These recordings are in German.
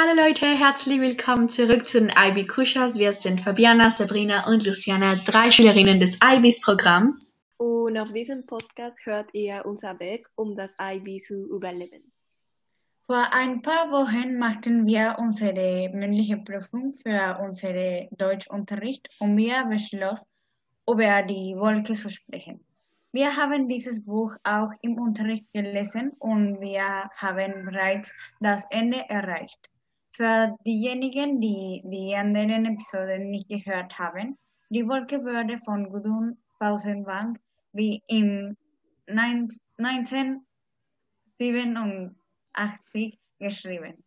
Hallo Leute, herzlich willkommen zurück zu den IB Kuschas. Wir sind Fabiana, Sabrina und Luciana, drei Schülerinnen des IBs Programms. Und auf diesem Podcast hört ihr unser Weg, um das IB zu überleben. Vor ein paar Wochen machten wir unsere mündliche Prüfung für unseren Deutschunterricht und wir beschlossen, über die Wolke zu sprechen. Wir haben dieses Buch auch im Unterricht gelesen und wir haben bereits das Ende erreicht. Für diejenigen, die die anderen Episoden nicht gehört haben, die Wolke wurde von Gudrun Pausenbank wie im 1987 geschrieben.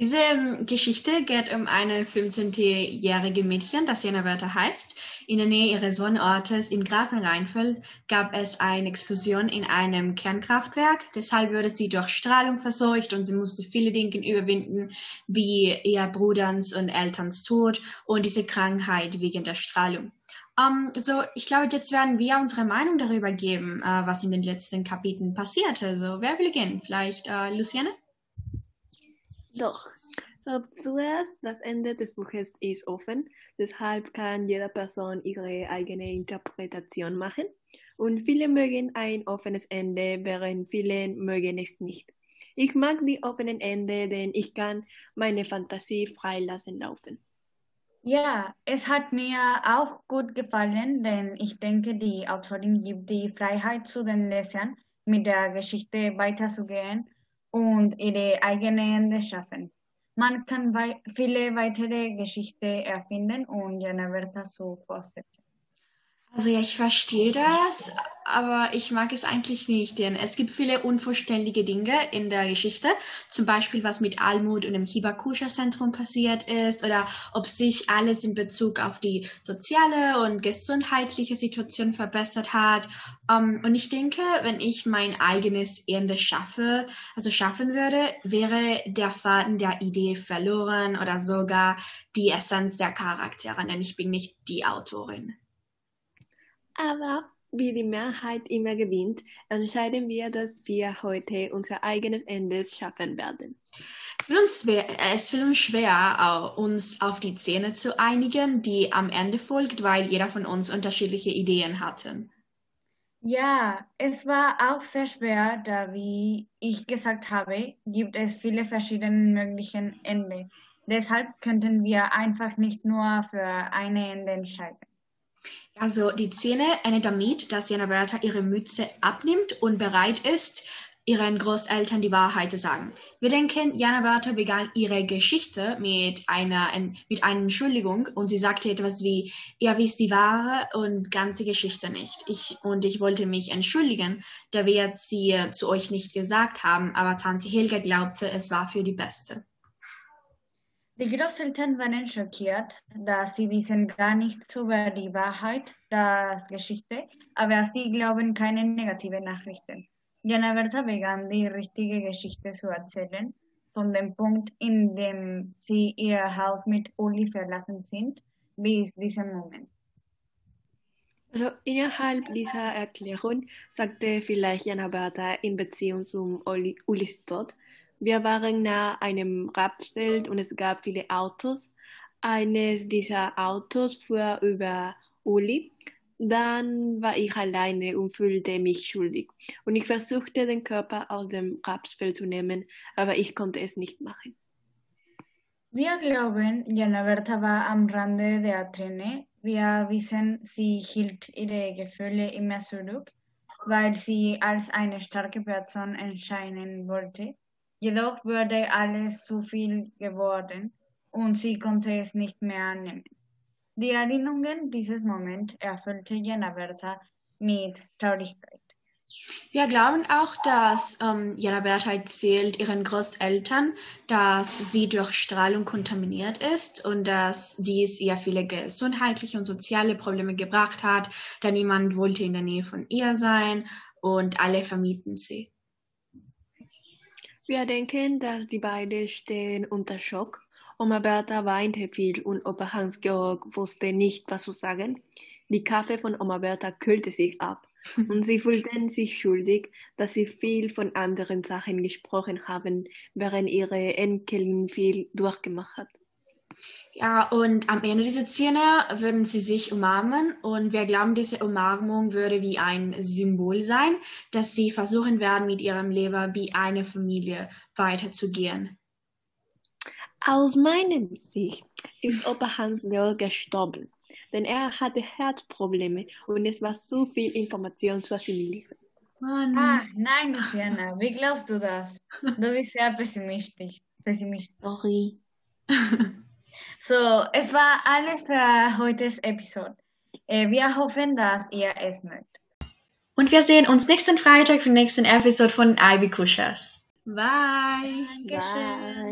Diese ähm, Geschichte geht um eine 15-jährige Mädchen, das Jana Wörter heißt. In der Nähe ihres Wohnortes in Grafenrheinfeld gab es eine Explosion in einem Kernkraftwerk. Deshalb wurde sie durch Strahlung verseucht und sie musste viele Dinge überwinden, wie ihr Bruderns und Elterns Tod und diese Krankheit wegen der Strahlung. Um, so, ich glaube, jetzt werden wir unsere Meinung darüber geben, uh, was in den letzten Kapiteln passierte. Also, wer will beginnen? Vielleicht uh, Luciane? Doch. So, zuerst, das Ende des Buches ist offen, deshalb kann jede Person ihre eigene Interpretation machen. Und viele mögen ein offenes Ende, während viele mögen es nicht. Ich mag die offenen Ende, denn ich kann meine Fantasie freilassen laufen. Ja, es hat mir auch gut gefallen, denn ich denke, die Autorin gibt die Freiheit zu den Lesern, mit der Geschichte weiterzugehen und ihre eigene Ende schaffen. Man kann wei viele weitere Geschichten erfinden und Jana Berta so fortsetzen. Also ja, ich verstehe das, aber ich mag es eigentlich nicht, denn es gibt viele unvollständige Dinge in der Geschichte, zum Beispiel was mit Almut und dem Hibakusha-Zentrum passiert ist oder ob sich alles in Bezug auf die soziale und gesundheitliche Situation verbessert hat. Um, und ich denke, wenn ich mein eigenes Ende schaffe, also schaffen würde, wäre der Faden der Idee verloren oder sogar die Essenz der Charaktere, denn ich bin nicht die Autorin. Aber wie die Mehrheit immer gewinnt, entscheiden wir, dass wir heute unser eigenes Ende schaffen werden. Für uns wär, es fällt uns schwer, uns auf die Szene zu einigen, die am Ende folgt, weil jeder von uns unterschiedliche Ideen hatte. Ja, es war auch sehr schwer, da, wie ich gesagt habe, gibt es viele verschiedene mögliche Ende. Deshalb könnten wir einfach nicht nur für eine Ende entscheiden. Also die Szene endet damit, dass Jana Berta ihre Mütze abnimmt und bereit ist, ihren Großeltern die Wahrheit zu sagen. Wir denken, Jana Berta begann ihre Geschichte mit einer, mit einer Entschuldigung und sie sagte etwas wie, ihr wisst die wahre und ganze Geschichte nicht. Ich, und ich wollte mich entschuldigen, da wir sie zu euch nicht gesagt haben, aber Tante Helga glaubte, es war für die Beste. Die Großeltern waren schockiert, da sie wissen gar nichts über die Wahrheit der Geschichte, aber sie glauben keine negativen Nachrichten. Jana Berta begann die richtige Geschichte zu erzählen, von dem Punkt, in dem sie ihr Haus mit Uli verlassen sind, bis diesem Moment. Also innerhalb dieser Erklärung sagte vielleicht Jana Berta in Beziehung zum Uli, Ulis Tod, wir waren nahe einem Rapsfeld und es gab viele Autos. Eines dieser Autos fuhr über Uli. Dann war ich alleine und fühlte mich schuldig. Und ich versuchte, den Körper aus dem Rapsfeld zu nehmen, aber ich konnte es nicht machen. Wir glauben, Jana Berta war am Rande der Träne. Wir wissen, sie hielt ihre Gefühle immer zurück, weil sie als eine starke Person erscheinen wollte. Jedoch wurde alles zu viel geworden und sie konnte es nicht mehr annehmen. Die Erinnerungen dieses Moments erfüllte Jana Berta mit Traurigkeit. Wir glauben auch, dass ähm, Jana Berta erzählt ihren Großeltern, dass sie durch Strahlung kontaminiert ist und dass dies ihr viele gesundheitliche und soziale Probleme gebracht hat, da niemand wollte in der Nähe von ihr sein und alle vermieten sie. Wir denken, dass die beiden stehen unter Schock. Oma Berta weinte viel und Opa Hans-Georg wusste nicht, was zu sagen. Die Kaffee von Oma Berta kühlte sich ab Und sie fühlten sich schuldig, dass sie viel von anderen Sachen gesprochen haben, während ihre Enkelin viel durchgemacht hat. Ja, und am Ende dieser Szene würden sie sich umarmen und wir glauben, diese Umarmung würde wie ein Symbol sein, dass sie versuchen werden, mit ihrem Leben wie eine Familie weiterzugehen. Aus meiner Sicht ist Opa Hans Leo gestorben, denn er hatte Herzprobleme und es war so viel Information zu assimilieren. Mann. Ah, nein, Luciana, wie glaubst du das? Du bist sehr pessimistisch. pessimistisch. Sorry. So, es war alles für heutiges Episode. Äh, wir hoffen, dass ihr es mögt. Und wir sehen uns nächsten Freitag für die nächsten Episode von Ivy Kushas. Bye. Dankeschön. Bye.